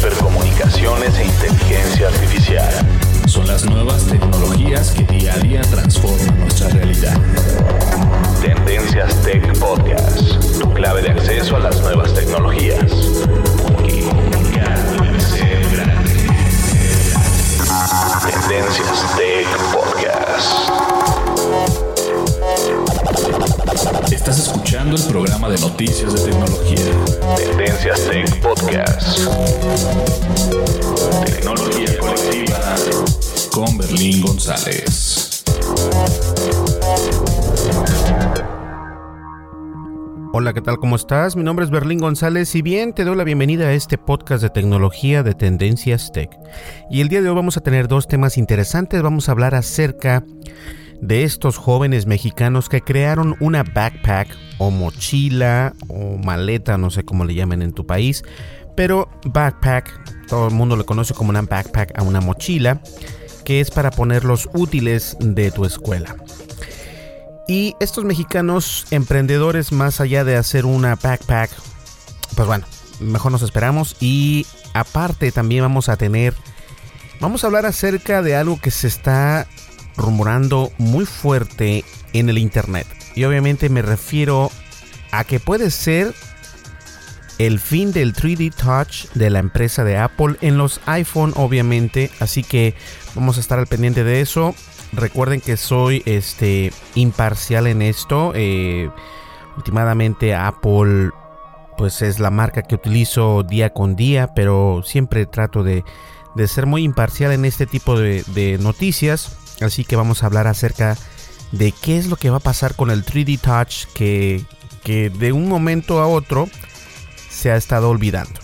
hipercomunicaciones e inteligencia artificial. Son las nuevas tecnologías que día a día transforman nuestra realidad. Tendencias Tech Podcast, tu clave de acceso a las nuevas tecnologías. Tendencias Tech Podcast. Estás escuchando el programa de noticias de tecnología. Tendencias Tech Podcast. Tecnología colectiva con Berlín González. Hola, ¿qué tal? ¿Cómo estás? Mi nombre es Berlín González y bien, te doy la bienvenida a este podcast de tecnología de Tendencias Tech. Y el día de hoy vamos a tener dos temas interesantes. Vamos a hablar acerca de estos jóvenes mexicanos que crearon una backpack o mochila o maleta, no sé cómo le llamen en tu país, pero backpack, todo el mundo le conoce como una backpack a una mochila, que es para poner los útiles de tu escuela. Y estos mexicanos emprendedores, más allá de hacer una backpack, pues bueno, mejor nos esperamos. Y aparte también vamos a tener, vamos a hablar acerca de algo que se está rumorando muy fuerte en el Internet. Y obviamente me refiero a que puede ser el fin del 3D Touch de la empresa de Apple en los iPhone, obviamente. Así que vamos a estar al pendiente de eso. Recuerden que soy este imparcial en esto. Eh, últimamente Apple pues es la marca que utilizo día con día, pero siempre trato de, de ser muy imparcial en este tipo de, de, noticias. Así que vamos a hablar acerca de qué es lo que va a pasar con el 3D Touch que, que de un momento a otro se ha estado olvidando.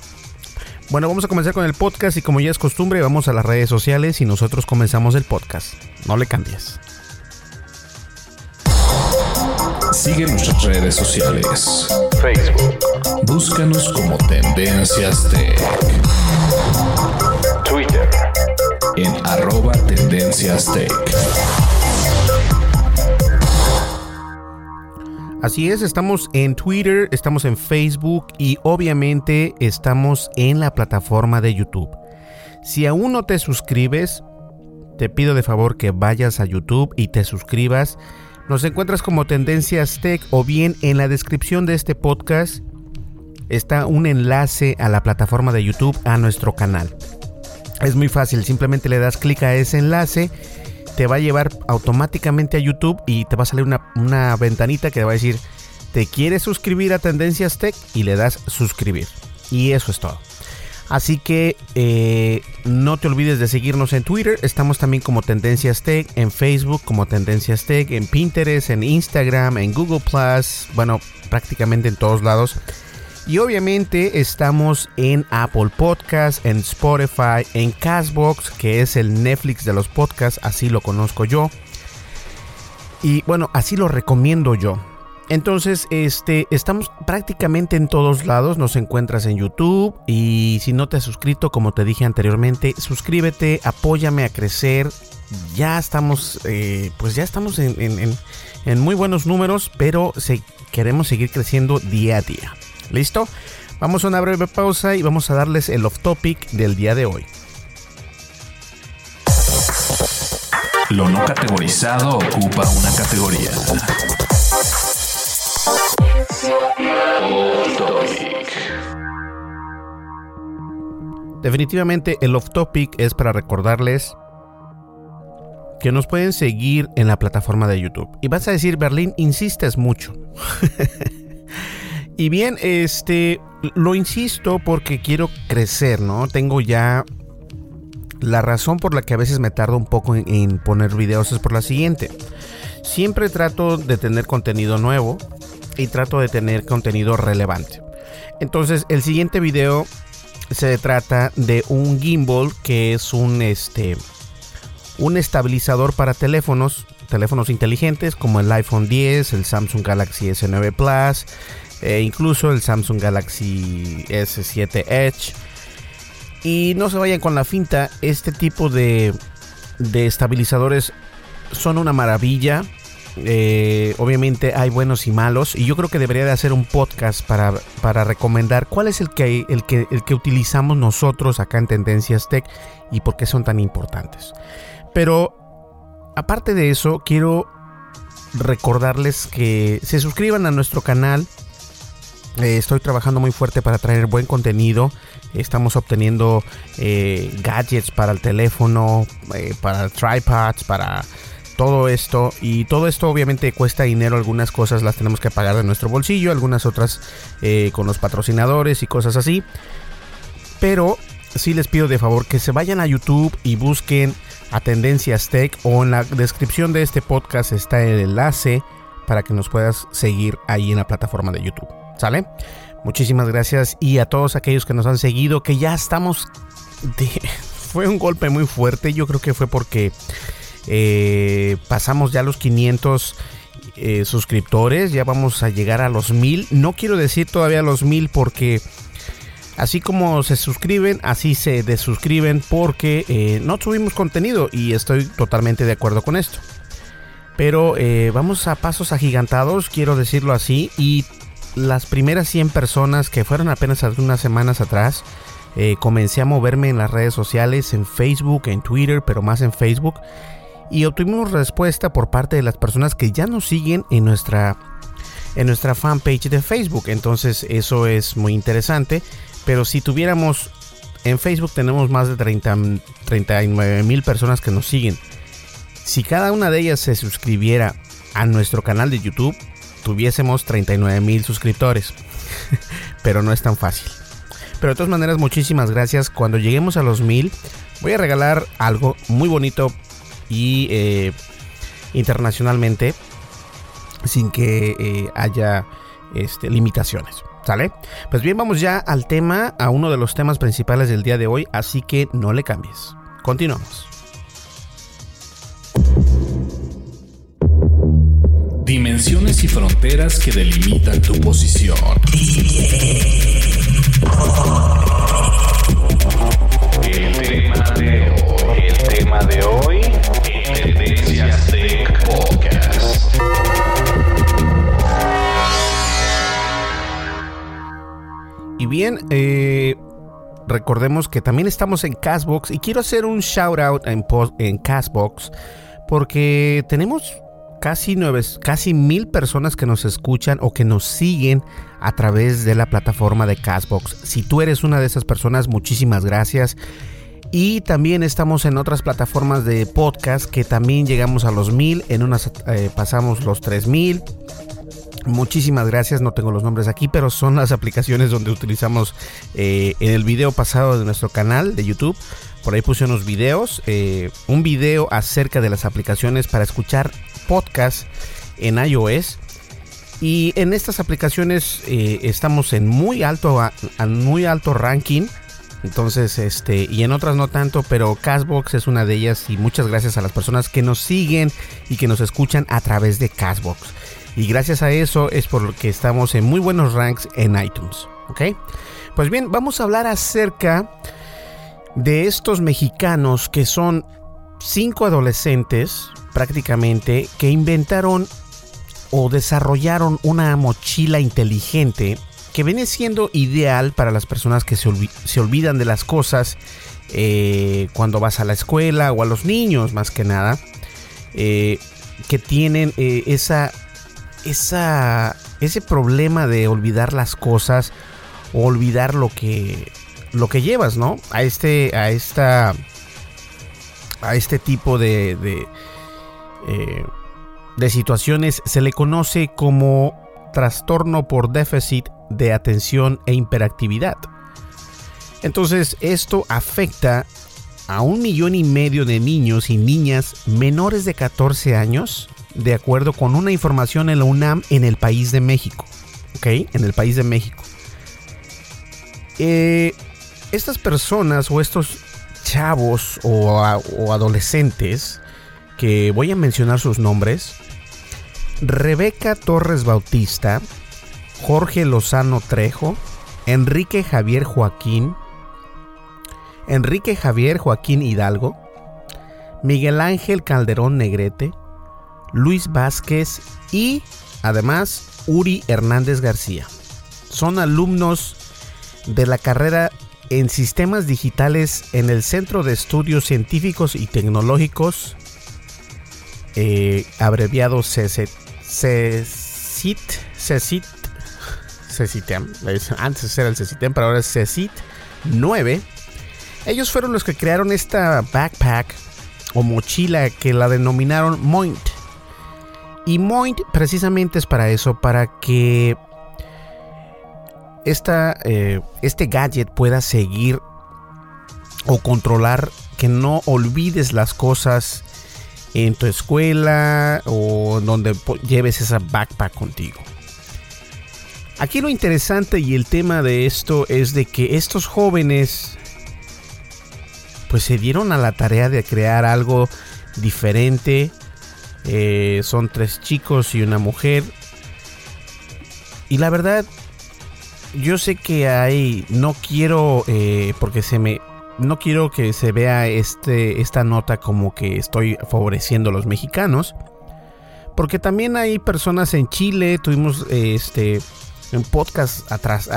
Bueno, vamos a comenzar con el podcast y como ya es costumbre, vamos a las redes sociales y nosotros comenzamos el podcast. No le cambies. Sigue nuestras redes sociales. Facebook. Búscanos como Tendencias Tech. Twitter. En arroba Tendencias Tech. Así es, estamos en Twitter, estamos en Facebook y obviamente estamos en la plataforma de YouTube. Si aún no te suscribes, te pido de favor que vayas a YouTube y te suscribas. Nos encuentras como Tendencias Tech o bien en la descripción de este podcast está un enlace a la plataforma de YouTube a nuestro canal. Es muy fácil, simplemente le das clic a ese enlace te va a llevar automáticamente a YouTube y te va a salir una, una ventanita que te va a decir, ¿te quieres suscribir a Tendencias Tech? Y le das suscribir. Y eso es todo. Así que eh, no te olvides de seguirnos en Twitter. Estamos también como Tendencias Tech, en Facebook como Tendencias Tech, en Pinterest, en Instagram, en Google Plus, bueno, prácticamente en todos lados. Y obviamente estamos en Apple Podcast, en Spotify, en Castbox, que es el Netflix de los podcasts, así lo conozco yo. Y bueno, así lo recomiendo yo. Entonces, este, estamos prácticamente en todos lados. Nos encuentras en YouTube. Y si no te has suscrito, como te dije anteriormente, suscríbete, apóyame a crecer. ya estamos, eh, pues ya estamos en, muy buenos números, pero queremos seguir creciendo día a día. ¿Listo? Vamos a una breve pausa y vamos a darles el off topic del día de hoy. Lo no categorizado ocupa una categoría. Definitivamente el off topic es para recordarles que nos pueden seguir en la plataforma de YouTube. Y vas a decir, Berlín, insistes mucho. y bien, este, lo insisto porque quiero crecer, ¿no? Tengo ya la razón por la que a veces me tardo un poco en, poner videos es por la siguiente. Siempre trato de tener contenido nuevo y trato de tener contenido relevante. Entonces, el siguiente video se trata de un gimbal que es un este un estabilizador para teléfonos, teléfonos inteligentes como el iPhone 10, el Samsung Galaxy S9 Plus, e incluso el Samsung Galaxy S7 Edge. Y no se vayan con la finta, este tipo de, de estabilizadores son una maravilla. Eh, obviamente hay buenos y malos y yo creo que debería de hacer un podcast para, para recomendar cuál es el que, el, que, el que utilizamos nosotros acá en Tendencias Tech y por qué son tan importantes. Pero aparte de eso, quiero recordarles que se suscriban a nuestro canal. Eh, estoy trabajando muy fuerte para traer buen contenido. Estamos obteniendo eh, gadgets para el teléfono, eh, para tripods, para todo esto. Y todo esto obviamente cuesta dinero. Algunas cosas las tenemos que pagar de nuestro bolsillo, algunas otras con los patrocinadores y cosas así. Pero sí les pido de favor que se vayan a YouTube y busquen a Tendencias Tech o en la descripción de este podcast está el enlace para que nos puedas seguir ahí en la plataforma de YouTube. ¿Sale? Muchísimas gracias y a todos aquellos que nos han seguido, que ya estamos... Fue un golpe muy fuerte, yo creo que fue porque eh, pasamos ya los 500 eh, suscriptores, ya vamos a llegar a los 1000. No quiero decir todavía los 1000 porque Así como se suscriben, así se desuscriben porque eh, no subimos contenido y estoy totalmente de acuerdo con esto. Pero vamos a pasos agigantados, quiero decirlo así, y las primeras 100 personas que fueron apenas algunas semanas atrás, eh, comencé a moverme en las redes sociales, en Facebook, en Twitter, pero más en Facebook, y obtuvimos respuesta por parte de las personas que ya nos siguen en nuestra en nuestra fanpage de Facebook. Entonces eso es muy interesante. Pero si tuviéramos, en Facebook tenemos más de 30, 39 mil personas que nos siguen. Si cada una de ellas se suscribiera a nuestro canal de YouTube, tuviésemos 39 mil suscriptores. Pero no es tan fácil. Pero de todas maneras, muchísimas gracias. Cuando lleguemos a los mil, voy a regalar algo muy bonito y eh, internacionalmente sin que eh, haya este, limitaciones. ¿Sale? Pues bien, vamos ya al tema, a uno de los temas principales del día de hoy, así que no le cambies. Continuamos. Dimensiones y fronteras que delimitan tu posición. El tema de hoy, el tema de hoy, Tendencias Tech Podcast. Y bien, eh, recordemos que también estamos en Castbox y quiero hacer un shout out en, en Castbox porque tenemos casi nueve, casi mil personas que nos escuchan o que nos siguen a través de la plataforma de Castbox. Si tú eres una de esas personas, muchísimas gracias. Y también estamos en otras plataformas de podcast que también llegamos a los mil, en unas eh, pasamos los tres mil Muchísimas gracias, no tengo los nombres aquí, pero son las aplicaciones donde utilizamos eh, en el video pasado de nuestro canal de YouTube. Por ahí puse unos videos, eh, un video acerca de las aplicaciones para escuchar podcast en iOS. Y en estas aplicaciones eh, estamos en muy alto, muy alto ranking. Entonces, este, y en otras no tanto, pero Castbox es una de ellas. Y muchas gracias a las personas que nos siguen y que nos escuchan a través de Castbox. Y gracias a eso es por lo que estamos en muy buenos ranks en iTunes. ¿Ok? Pues bien, vamos a hablar acerca de estos mexicanos que son cinco adolescentes prácticamente que inventaron o desarrollaron una mochila inteligente que viene siendo ideal para las personas que se, olvidan de las cosas eh, cuando vas a la escuela o a los niños más que nada, eh, que tienen eh, esa, esa, ese problema de olvidar las cosas o olvidar lo que, lo que llevas, ¿no? A este, a esta, a este tipo de, de, de situaciones se le conoce como trastorno por déficit de atención e hiperactividad. Entonces esto afecta a un millón y medio de niños y niñas menores de 14 años, de acuerdo con una información en la UNAM en el país de México. En el país de México. Eh, estas personas o estos chavos o, adolescentes, que voy a mencionar sus nombres, Rebeca Torres Bautista, Jorge Lozano Trejo, Enrique Javier Joaquín, Enrique Javier Joaquín Hidalgo, Miguel Ángel Calderón Negrete, Luis Vázquez y además Uri Hernández García. Son alumnos de la carrera en sistemas digitales en el Centro de Estudios Científicos y Tecnológicos, eh, abreviado CECIT, CECIT, CECITEM. Antes era el CECITEM, pero ahora es CECIT 9. Ellos fueron los que crearon esta backpack o mochila que la denominaron Moint. Y Moint precisamente es para eso, para que esta, eh, este gadget pueda seguir o controlar que no olvides las cosas en tu escuela o donde lleves esa backpack contigo. Aquí lo interesante y el tema de esto es de que estos jóvenes pues se dieron a la tarea de crear algo diferente. Eh, son tres chicos y una mujer. Y la verdad, yo sé que hay, no quiero, eh, porque se me, no quiero que se vea este, esta nota como que estoy favoreciendo a los mexicanos. Porque también hay personas en Chile, tuvimos este en podcast atrás,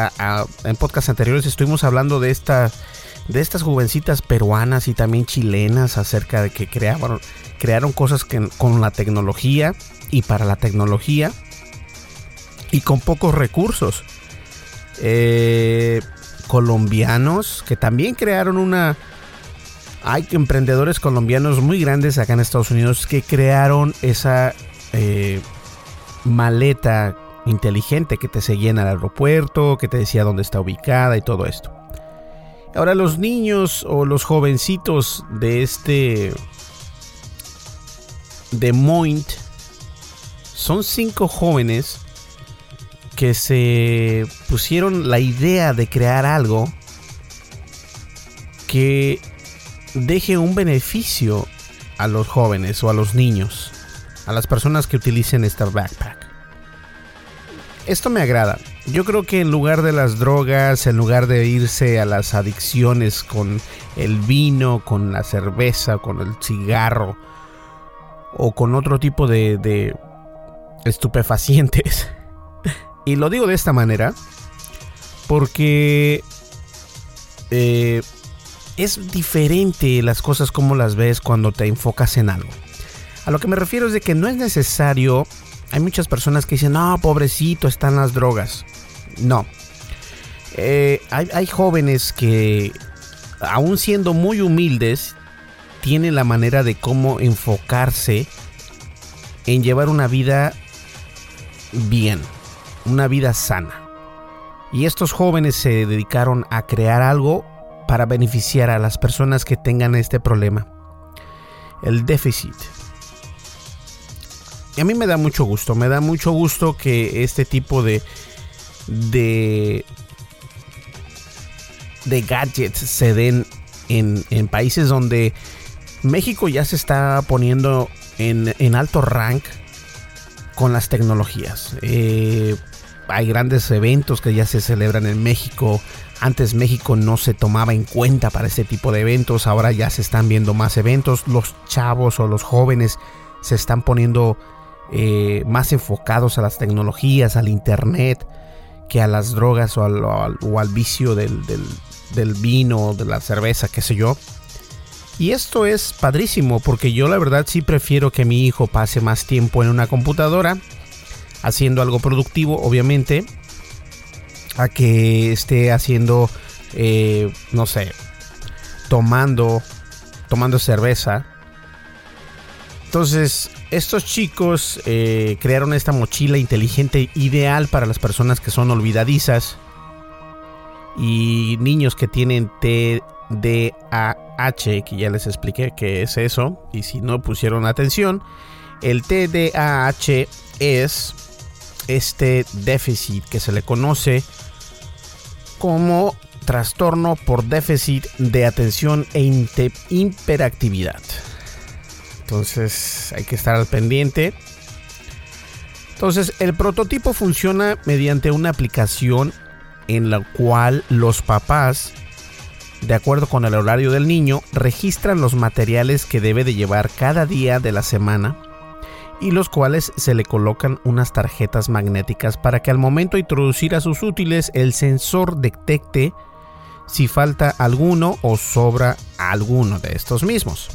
en podcast anteriores estuvimos hablando de esta, de estas jovencitas peruanas y también chilenas acerca de que crearon, crearon cosas que, con la tecnología y para la tecnología y con pocos recursos. Eh, colombianos que también crearon una... Hay emprendedores colombianos muy grandes acá en Estados Unidos que crearon esa eh, maleta inteligente que te seguía en el aeropuerto, que te decía dónde está ubicada y todo esto. Ahora los niños o los jovencitos de este de Moint son cinco jóvenes que se pusieron la idea de crear algo que deje un beneficio a los jóvenes o a los niños, a las personas que utilicen esta backpack esto me agrada. Yo creo que en lugar de las drogas, en lugar de irse a las adicciones con el vino, con la cerveza, con el cigarro o con otro tipo de, estupefacientes. Y lo digo de esta manera porque eh, es diferente las cosas como las ves cuando te enfocas en algo. A lo que me refiero es de que no es necesario hay muchas personas que dicen, no, pobrecito, están las drogas. No. Eh, hay, jóvenes que, aún siendo muy humildes, tienen la manera de cómo enfocarse en llevar una vida bien, una vida sana. Y estos jóvenes se dedicaron a crear algo para beneficiar a las personas que tengan este problema. El déficit a mí me da mucho gusto, me da mucho gusto que este tipo de de de gadgets se den en, países donde México ya se está poniendo en, alto rank con las tecnologías. Eh, hay grandes eventos que ya se celebran en México Antes México no se tomaba en cuenta para este tipo de eventos, ahora ya se están viendo más eventos, los chavos o los jóvenes se están poniendo eh, más enfocados a las tecnologías, al internet, que a las drogas o al, vicio del, del, del vino, de la cerveza, qué sé yo. Y esto es padrísimo porque yo la verdad sí prefiero que mi hijo pase más tiempo en una computadora haciendo algo productivo, obviamente, a que esté haciendo, eh, no sé, tomando, tomando cerveza. Entonces, estos chicos eh, crearon esta mochila inteligente ideal para las personas que son olvidadizas y niños que tienen TDAH, que ya les expliqué qué es eso, y si no pusieron atención, el TDAH es este déficit que se le conoce como trastorno por déficit de atención e hiperactividad. Entonces hay que estar al pendiente. Entonces el prototipo funciona mediante una aplicación en la cual los papás, de acuerdo con el horario del niño, registran los materiales que debe de llevar cada día de la semana y los cuales se le colocan unas tarjetas magnéticas para que al momento de introducir a sus útiles el sensor detecte si falta alguno o sobra alguno de estos mismos.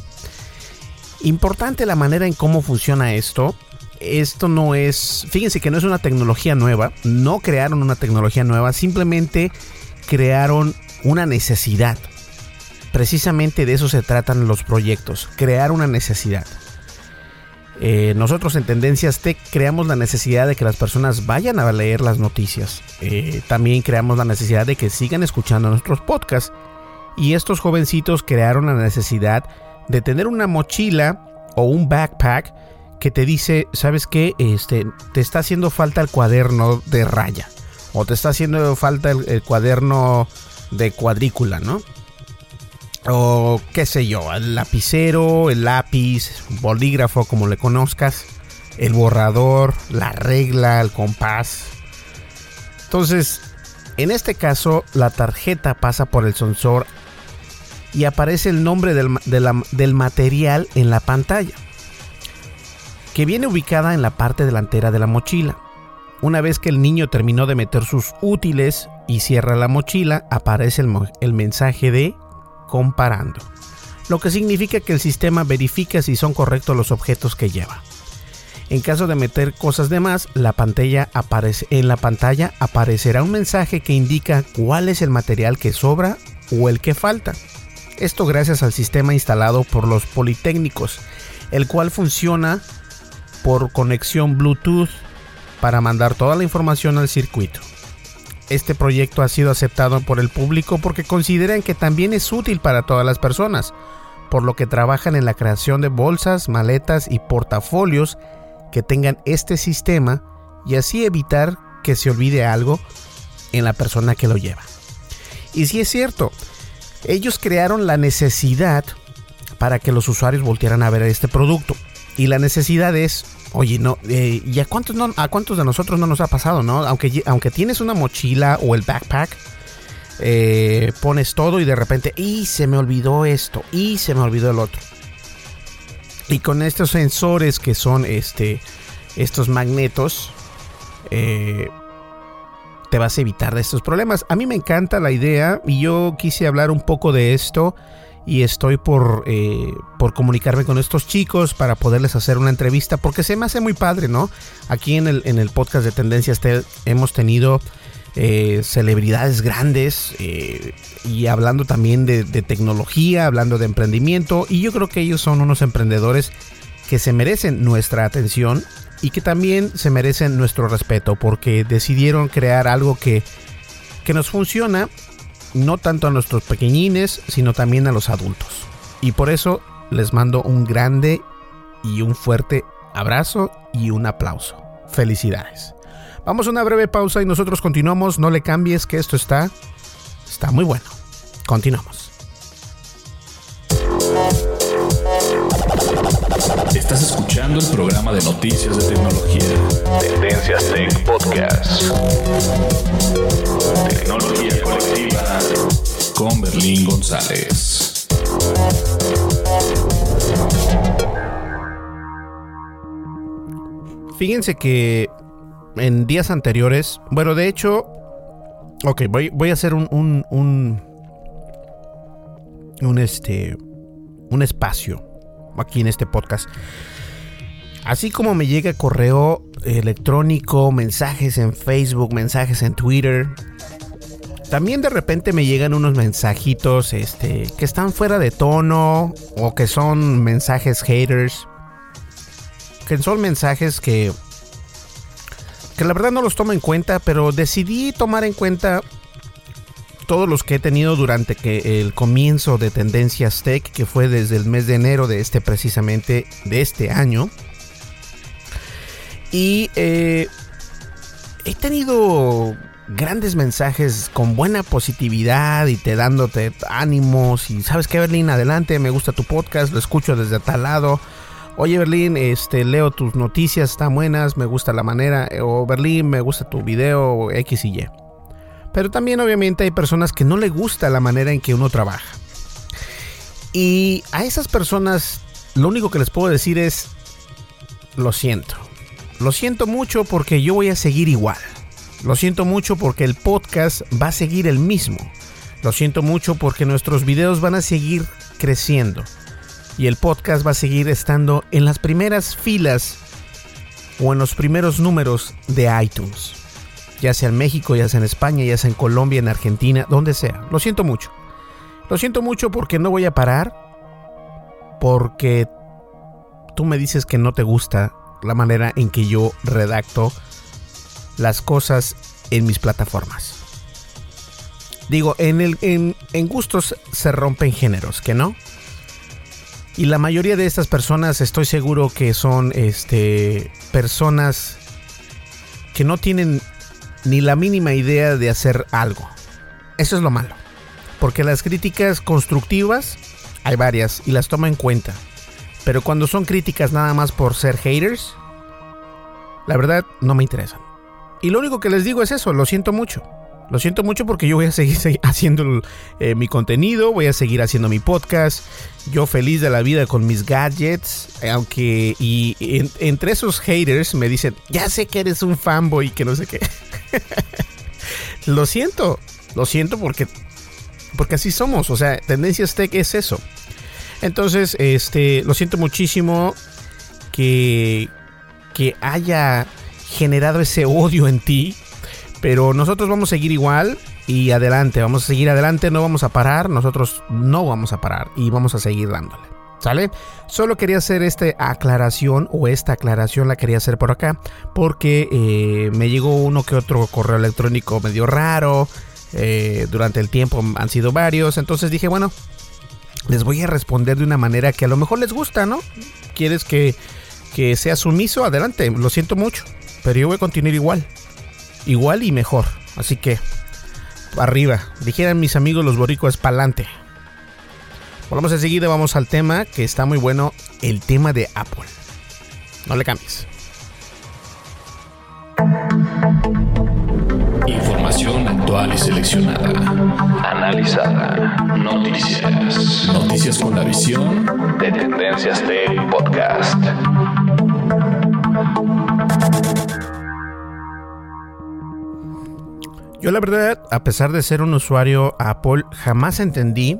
Importante la manera en cómo funciona esto. Esto no es, fíjense que no es una tecnología nueva, no crearon una tecnología nueva, simplemente crearon una necesidad. Precisamente de eso se tratan los proyectos, crear una necesidad. Eh, nosotros en Tendencias Tech creamos la necesidad de que las personas vayan a leer las noticias. Eh, también creamos la necesidad de que sigan escuchando nuestros podcasts. Y estos jovencitos crearon la necesidad de tener una mochila o un backpack que te dice, ¿sabes qué? Este, te está haciendo falta el cuaderno de raya. O te está haciendo falta el cuaderno de cuadrícula, ¿no? O qué sé yo, el lapicero, el lápiz, bolígrafo como le conozcas, el borrador, la regla, el compás. Entonces, en este caso, la tarjeta pasa por el sensor y aparece el nombre del, del material en la pantalla, que viene ubicada en la parte delantera de la mochila. Una vez que el niño terminó de meter sus útiles y cierra la mochila, aparece el, el mensaje de comparando, lo que significa que el sistema verifica si son correctos los objetos que lleva. En caso de meter cosas de más, la pantalla aparece, en la pantalla aparecerá un mensaje que indica cuál es el material que sobra o el que falta. Esto gracias al sistema instalado por los Politécnicos, el cual funciona por conexión Bluetooth para mandar toda la información al circuito. Este proyecto ha sido aceptado por el público porque consideran que también es útil para todas las personas, por lo que trabajan en la creación de bolsas, maletas y portafolios que tengan este sistema y así evitar que se olvide algo en la persona que lo lleva. Y si es cierto, ellos crearon la necesidad para que los usuarios voltieran a ver este producto. Y la necesidad es Oye, no, eh, ¿y a cuántos, no, a cuántos de nosotros no nos ha pasado, no? Aunque, aunque tienes una mochila o el backpack, eh, pones todo y de repente, y se me olvidó esto, y se me olvidó el otro. Y con estos sensores que son este, estos magnetos, eh, te vas a evitar de estos problemas. A mí me encanta la idea y yo quise hablar un poco de esto y estoy por, eh, por comunicarme con estos chicos para poderles hacer una entrevista porque se me hace muy padre, ¿no? Aquí en el, en el podcast de Tendencias hemos tenido eh, celebridades grandes eh, y hablando también de, de, tecnología, hablando de emprendimiento y yo creo que ellos son unos emprendedores que se merecen nuestra atención y que también se merecen nuestro respeto porque decidieron crear algo que, que nos funciona no tanto a nuestros pequeñines, sino también a los adultos. Y por eso les mando un grande y un fuerte abrazo y un aplauso. Felicidades. Vamos a una breve pausa y nosotros continuamos. No le cambies que esto está está muy bueno. Continuamos. Estás escuchando el programa de noticias de tecnología. Tendencias Tech Podcast. Tecnología colectiva Berlín González. Fíjense que en días anteriores, bueno, de hecho, ok, voy, voy a hacer un, un, un, un, este, un espacio aquí en este podcast. Así como me llega correo electrónico, mensajes en Facebook, mensajes en Twitter, también de repente me llegan unos mensajitos este, que están fuera de tono o que son mensajes haters. Que son mensajes que que la verdad no los tomo en cuenta, pero decidí tomar en cuenta todos los que he tenido durante que el comienzo de Tendencias Tech, que fue desde el mes de enero de este precisamente de este año. Y eh, he tenido grandes mensajes con buena positividad y te dándote ánimos y sabes que Berlín, adelante, me gusta tu podcast, lo escucho desde tal lado. Oye Berlín, este, leo tus noticias, están buenas, me gusta la manera, eh, o Berlín, me gusta tu video, X y Y. Pero también obviamente hay personas que no le gusta la manera en que uno trabaja. Y a esas personas lo único que les puedo decir es, lo siento. Lo siento mucho porque yo voy a seguir igual. Lo siento mucho porque el podcast va a seguir el mismo. Lo siento mucho porque nuestros videos van a seguir creciendo y el podcast va a seguir estando en las primeras filas o en los primeros números de iTunes. Ya sea en México, ya sea en España, ya sea en Colombia, en Argentina, donde sea. Lo siento mucho. Lo siento mucho porque no voy a parar. Porque tú me dices que no te gusta la manera en que yo redacto las cosas en mis plataformas. Digo, en, el, en, en gustos se rompen géneros, ¿que no? Y la mayoría de estas personas estoy seguro que son este, personas que no tienen ni la mínima idea de hacer algo. Eso es lo malo. Porque las críticas constructivas hay varias y las tomo en cuenta. Pero cuando son críticas nada más por ser haters, la verdad no me interesan. Y lo único que les digo es eso, lo siento mucho. Lo siento mucho porque yo voy a seguir haciendo eh, mi contenido, voy a seguir haciendo mi podcast. Yo feliz de la vida con mis gadgets. Aunque, y, entre esos haters me dicen, ya sé que eres un fanboy, que no sé qué. lo siento, lo siento porque, porque así somos. O sea, Tendencias Tech es eso. Entonces, este, lo siento muchísimo que, que haya generado ese odio en ti pero nosotros vamos a seguir igual y adelante, vamos a seguir adelante, no vamos a parar, nosotros no vamos a parar y vamos a seguir dándole. ¿Sale? Solo quería hacer esta aclaración o esta aclaración la quería hacer por acá porque eh, me llegó uno que otro correo electrónico medio raro. Eh, durante el tiempo han sido varios. Entonces dije, bueno, les voy a responder de una manera que a lo mejor les gusta, ¿no? ¿Quieres que, que sea sumiso? Adelante, lo siento mucho. Pero yo voy a continuar igual igual y mejor. Así que, arriba. Dijeran mis amigos los boricuas, pa'lante. Volvamos enseguida, vamos al tema que está muy bueno, el tema de Apple. No le cambies. Información actual y seleccionada. Analizada. Noticias. Noticias con la visión de Tendencias Tech Podcast. Yo la verdad, a pesar de ser un usuario Apple, jamás entendí,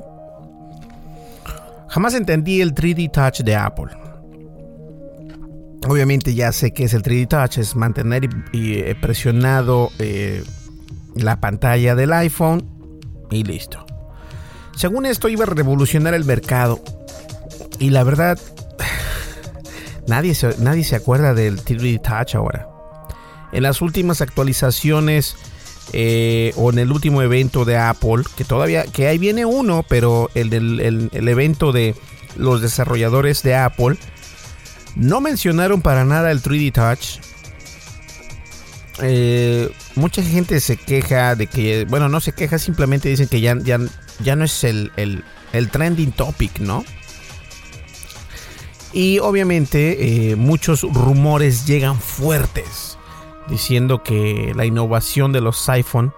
jamás entendí el 3D Touch de Apple. Obviamente ya sé que es el 3D Touch, es mantener y, eh, presionado eh, la pantalla del iPhone y listo. Según esto iba a revolucionar el mercado y la verdad nadie se, nadie se acuerda del 3D Touch ahora. En las últimas actualizaciones eh, o en el último evento de Apple, que todavía, que ahí viene uno, pero el del el, evento de los desarrolladores de Apple, no mencionaron para nada el 3D Touch. Eh, mucha gente se queja de que, bueno, no se queja, simplemente dicen que ya, ya, ya no es el, el, trending topic, ¿no? Y obviamente eh, muchos rumores llegan fuertes diciendo que la innovación de los iPhone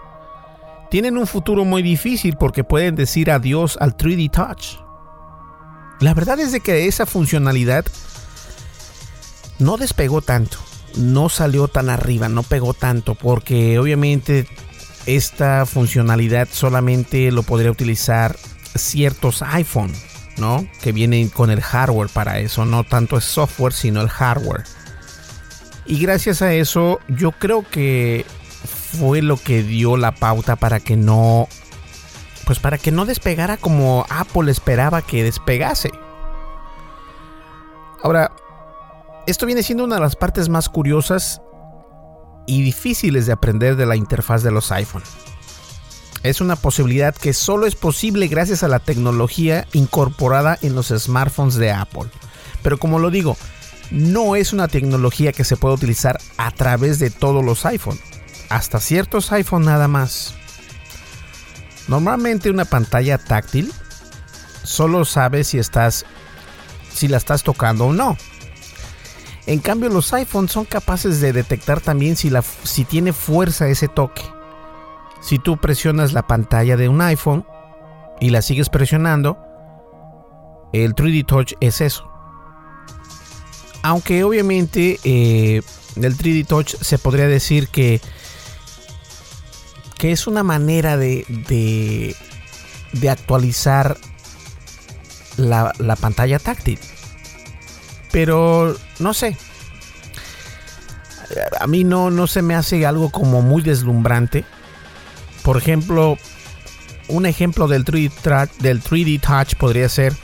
tienen un futuro muy difícil porque pueden decir adiós al 3D Touch. La verdad es de que esa funcionalidad no despegó tanto, no salió tan arriba, no pegó tanto, porque obviamente esta funcionalidad solamente lo podría utilizar ciertos iPhone, ¿no? Que vienen con el hardware para eso, no tanto el software, sino el hardware. Y gracias a eso, yo creo que fue lo que dio la pauta para que no pues para que no despegara como Apple esperaba que despegase. Ahora, esto viene siendo una de las partes más curiosas y difíciles de aprender de la interfaz de los iPhone. Es una posibilidad que solo es posible gracias a la tecnología incorporada en los smartphones de Apple. Pero como lo digo, no es una tecnología que se puede utilizar a través de todos los iPhone. Hasta ciertos iPhone nada más. Normalmente una pantalla táctil solo sabe si estás si la estás tocando o no. En cambio los iPhones son capaces de detectar también si, tiene fuerza ese toque. Si tú presionas la pantalla de un iPhone y la sigues presionando, el 3D Touch es eso. Aunque obviamente eh, el 3D Touch se podría decir que que es una manera de, actualizar la, pantalla táctil. Pero no sé. A mí no, no se me hace algo como muy deslumbrante. Por ejemplo, un ejemplo del 3D, del 3D Touch podría ser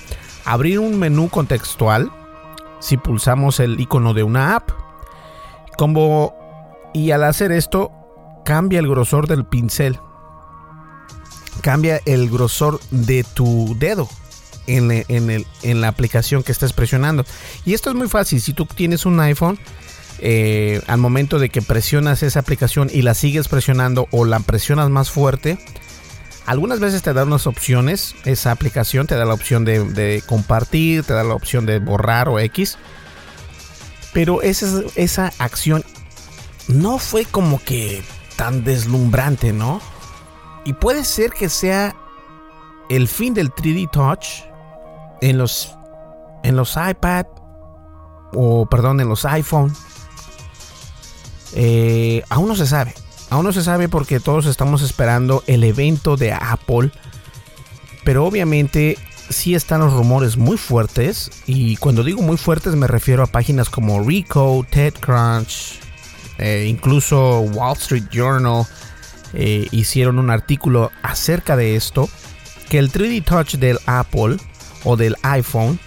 abrir un menú contextual si pulsamos el icono de una app. Como, y al hacer esto, cambia el grosor del pincel. Cambia el grosor de tu dedo en, el, en la aplicación que estás presionando. Y esto es muy fácil. Si tú tienes un iPhone, eh, al momento de que presionas esa aplicación y la sigues presionando o la presionas más fuerte, algunas veces te da unas opciones. Esa aplicación te da la opción de, de compartir, te da la opción de borrar o X. Pero esa, esa acción no fue como que tan deslumbrante, ¿no? Y puede ser que sea el fin del 3D Touch en los en los iPad o perdón, en los iPhone. Eh, aún no se sabe. Aún no se sabe porque todos estamos esperando el evento de Apple. Pero obviamente sí están los rumores muy fuertes. Y cuando digo muy fuertes me refiero a páginas como Rico, TechCrunch, eh, incluso Wall Street Journal eh, hicieron un artículo acerca de esto, que el 3D Touch del Apple o del iPhone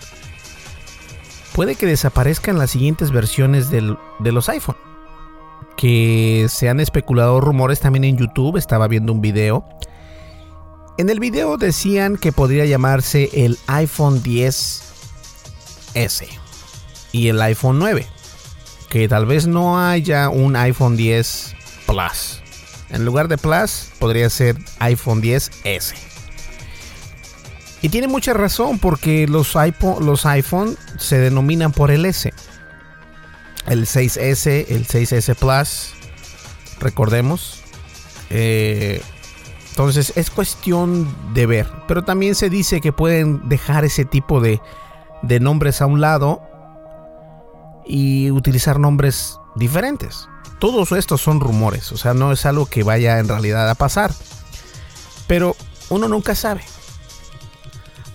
puede que desaparezca en las siguientes versiones de los iPhone. Que se han especulado rumores también en YouTube, estaba viendo un video. En el video decían que podría llamarse el iPhone 10S y el iPhone 9 que tal vez no haya un iPhone 10 Plus. En lugar de Plus, podría ser iPhone 10S. Y tiene mucha razón porque los iPhone, los iPhone se denominan por el S. El 6S, el 6S Plus, recordemos. Eh, entonces es cuestión de ver. Pero también se dice que pueden dejar ese tipo de, de nombres a un lado y utilizar nombres diferentes. Todos estos son rumores, o sea, no es algo que vaya en realidad a pasar. Pero uno nunca sabe.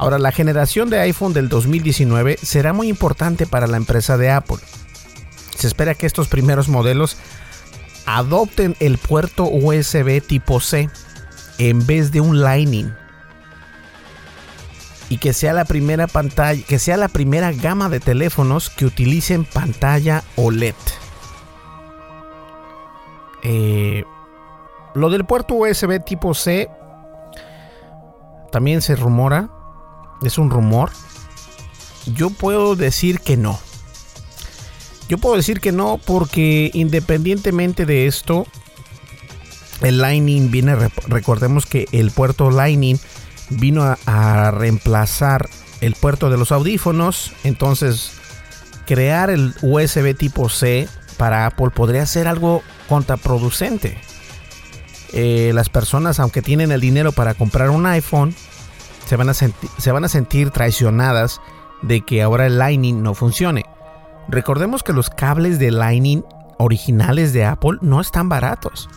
Ahora, la generación de iPhone del 2019 será muy importante para la empresa de Apple. Se espera que estos primeros modelos adopten el puerto USB tipo C en vez de un Lightning y que sea la primera pantalla, que sea la primera gama de teléfonos que utilicen pantalla OLED. Eh, lo del puerto USB tipo C también se rumora, es un rumor. Yo puedo decir que no. Yo puedo decir que no porque independientemente de esto, el Lightning viene, recordemos que el puerto Lightning vino a, reemplazar el puerto de los audífonos. Entonces, crear el USB tipo C para Apple podría ser algo contraproducente. eh, las personas, aunque tienen el dinero para comprar un iPhone, se van, a se van a sentir traicionadas de que ahora el Lightning no funcione. Recordemos que los cables de Lightning originales de Apple no están baratos.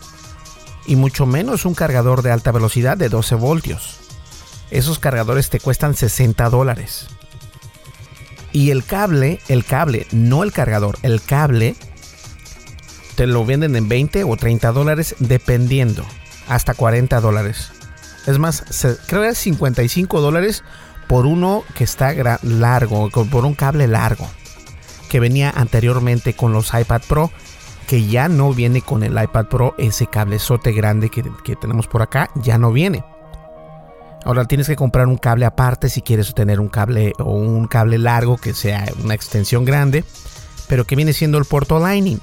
Y mucho menos un cargador de alta velocidad de 12 voltios. Esos cargadores te cuestan 60 dólares. Y el cable, el cable, no el cargador, el cable, te lo venden en 20 o 30 dólares dependiendo. Hasta 40 dólares. Es más, creo que es 55 dólares por uno que está largo, por un cable largo. Que venía anteriormente con los iPad Pro. Que ya no viene con el iPad Pro. Ese cablezote grande que, que tenemos por acá ya no viene. Ahora tienes que comprar un cable aparte si quieres tener un cable o un cable largo que sea una extensión grande, pero que viene siendo el puerto Lightning.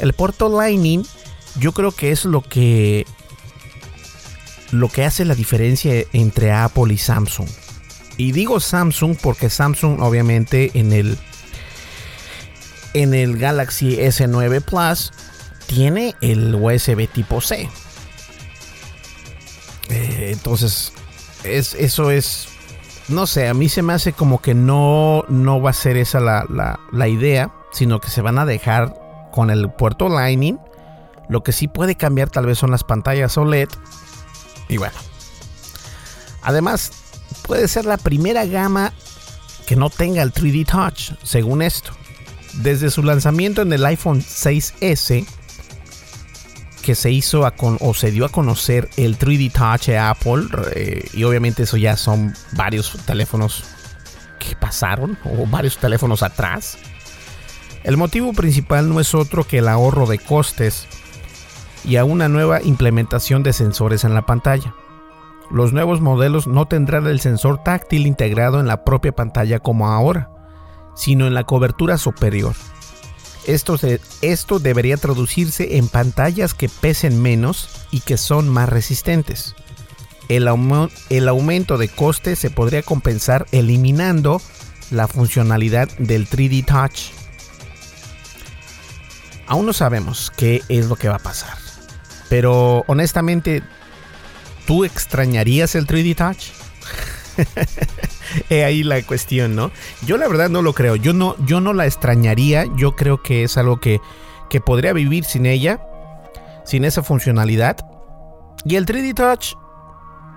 El puerto Lightning yo creo que es lo que lo que hace la diferencia entre Apple y Samsung. Y digo Samsung porque Samsung obviamente en el en el Galaxy S9 Plus tiene el USB tipo C. Eh, entonces es, eso es, no sé, a mí se me hace como que no, no va a ser esa la, idea, sino que se van a dejar con el puerto Lightning. Lo que sí puede cambiar tal vez son las pantallas OLED. Y bueno. Además, puede ser la primera gama que no tenga el 3D Touch, según esto. Desde su lanzamiento en el iPhone 6S, que se hizo o se dio a conocer el 3D Touch de Apple eh, y obviamente eso ya son varios teléfonos que pasaron o varios teléfonos atrás. El motivo principal no es otro que el ahorro de costes y a una nueva implementación de sensores en la pantalla. Los nuevos modelos no tendrán el sensor táctil integrado en la propia pantalla como ahora, sino en la cobertura superior. Esto, esto debería traducirse en pantallas que pesen menos y que son más resistentes. El, el aumento de coste se podría compensar eliminando la funcionalidad del 3D Touch. Aún no sabemos qué es lo que va a pasar. Pero honestamente, ¿tú extrañarías el 3D Touch? He ahí la cuestión, ¿no? Yo la verdad no lo creo. Yo no, yo no la extrañaría. Yo creo que es algo que, que podría vivir sin ella, sin esa funcionalidad. Y el 3D Touch,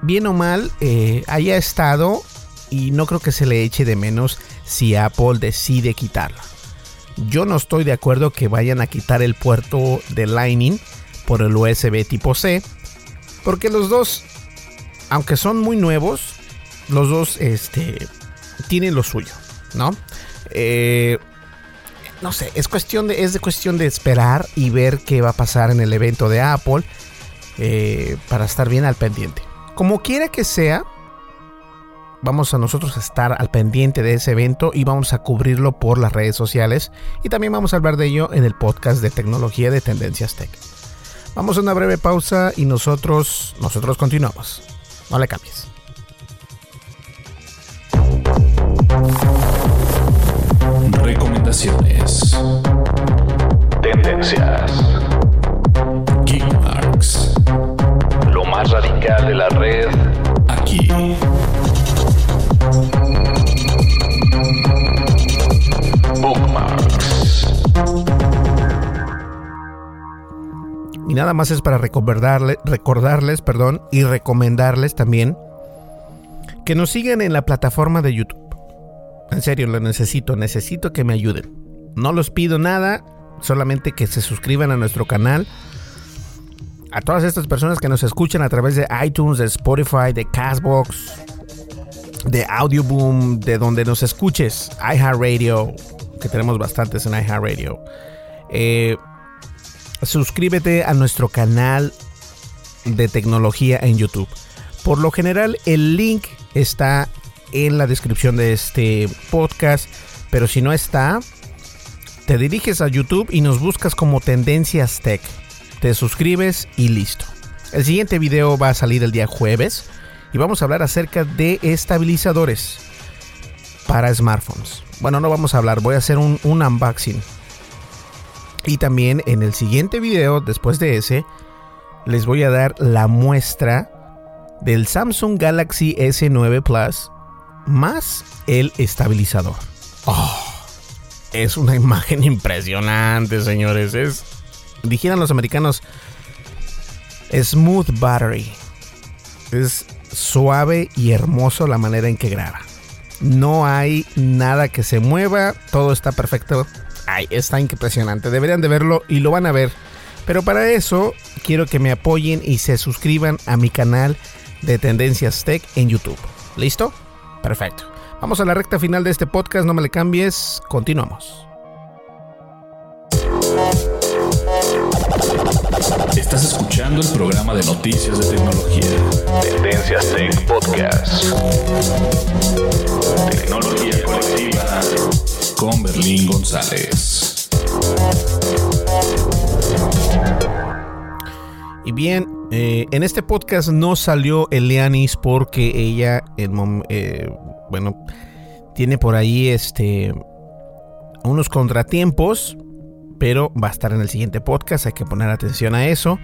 bien o mal, eh, haya estado y no creo que se le eche de menos si Apple decide quitarla. Yo no estoy de acuerdo que vayan a quitar el puerto de Lightning por el USB tipo C, porque los dos, aunque son muy nuevos, los dos este, tienen lo suyo, ¿no? Eh, no sé, es cuestión de, es cuestión de esperar y ver qué va a pasar en el evento de Apple eh, para estar bien al pendiente. Como quiera que sea, vamos a nosotros a estar al pendiente de ese evento y vamos a cubrirlo por las redes sociales y también vamos a hablar de ello en el podcast de tecnología de Tendencias Tech. Vamos a una breve pausa y nosotros, nosotros continuamos. No le cambies. Recomendaciones. Tendencias. Geekmarks. Lo más radical de la red aquí. Y nada más es para recordarles, recordarles perdón, y recomendarles también que nos sigan en la plataforma de YouTube. En serio, lo necesito, necesito que me ayuden. No los pido nada, solamente que se suscriban a nuestro canal. A todas estas personas que nos escuchan a través de iTunes, de Spotify, de Castbox, de Audioboom, de donde nos escuches, iHeartRadio, que tenemos bastantes en iHeartRadio. Eh, suscríbete a nuestro canal de tecnología en YouTube. Por lo general, el link está en la descripción de este podcast. Pero si no está, te diriges a YouTube y nos buscas como Tendencias Tech. Te suscribes y listo. El siguiente video va a salir el día jueves y vamos a hablar acerca de estabilizadores para smartphones. Bueno, no vamos a hablar, voy a hacer un, un unboxing. Y también en el siguiente video, después de ese, les voy a dar la muestra del Samsung Galaxy S9 Plus más el estabilizador. Oh, es una imagen impresionante, señores. Es, dijeran los americanos, Smooth Battery. Es suave y hermoso la manera en que graba. No hay nada que se mueva, todo está perfecto. Está impresionante. Deberían de verlo y lo van a ver. Pero para eso quiero que me apoyen y se suscriban a mi canal de Tendencias Tech en YouTube. ¿Listo? Perfecto. Vamos a la recta final de este podcast, no me le cambies, continuamos. Estás escuchando el programa de noticias de tecnología. Tendencias Tech Podcast. Tecnología colectiva con Berlín González. Y bien, eh, en este podcast no salió Elianis porque ella, eh, bueno, tiene por ahí este unos contratiempos, pero va a estar en el siguiente podcast, hay que poner atención a eso.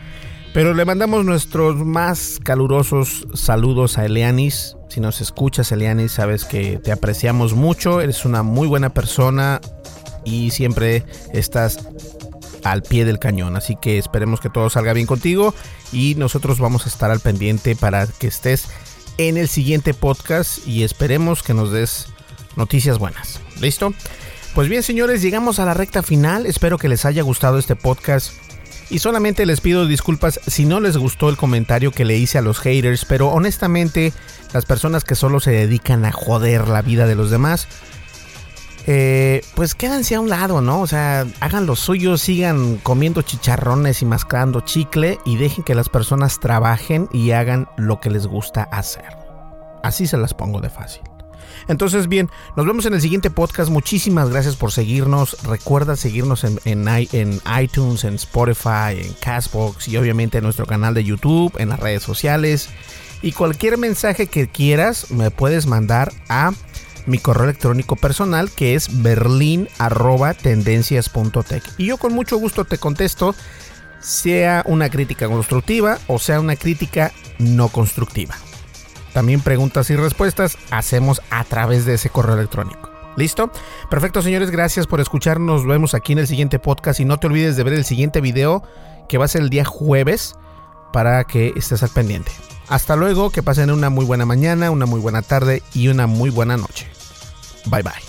Pero le mandamos nuestros más calurosos saludos a Elianis. Si nos escuchas, Elianis, sabes que te apreciamos mucho, eres una muy buena persona y siempre estás al pie del cañón. Así que esperemos que todo salga bien contigo y nosotros vamos a estar al pendiente para que estés en el siguiente podcast y esperemos que nos des noticias buenas. ¿Listo? Pues bien, señores, llegamos a la recta final. Espero que les haya gustado este podcast. Y solamente les pido disculpas si no les gustó el comentario que le hice a los haters, pero honestamente las personas que solo se dedican a joder la vida de los demás, eh, pues quédense a un lado, ¿no? O sea, hagan lo suyo, sigan comiendo chicharrones y mascando chicle y dejen que las personas trabajen y hagan lo que les gusta hacer. Así se las pongo de fácil. Entonces, bien, nos vemos en el siguiente podcast. Muchísimas gracias por seguirnos. Recuerda seguirnos en, en, iTunes, en Spotify, en Castbox y obviamente en nuestro canal de YouTube, en las redes sociales. Y cualquier mensaje que quieras me puedes mandar a mi correo electrónico personal que es berlin.tendencias.tech. Y yo con mucho gusto te contesto, sea una crítica constructiva o sea una crítica no constructiva. También preguntas y respuestas hacemos a través de ese correo electrónico. ¿Listo? Perfecto, señores, gracias por escucharnos. Nos vemos aquí en el siguiente podcast y no te olvides de ver el siguiente video que va a ser el día jueves para que estés al pendiente. Hasta luego, que pasen una muy buena mañana, una muy buena tarde y una muy buena noche. Bye bye.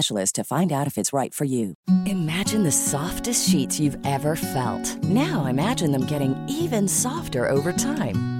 specialist to find out if it's right for you. Imagine the softest sheets you've ever felt. Now imagine them getting even softer over time.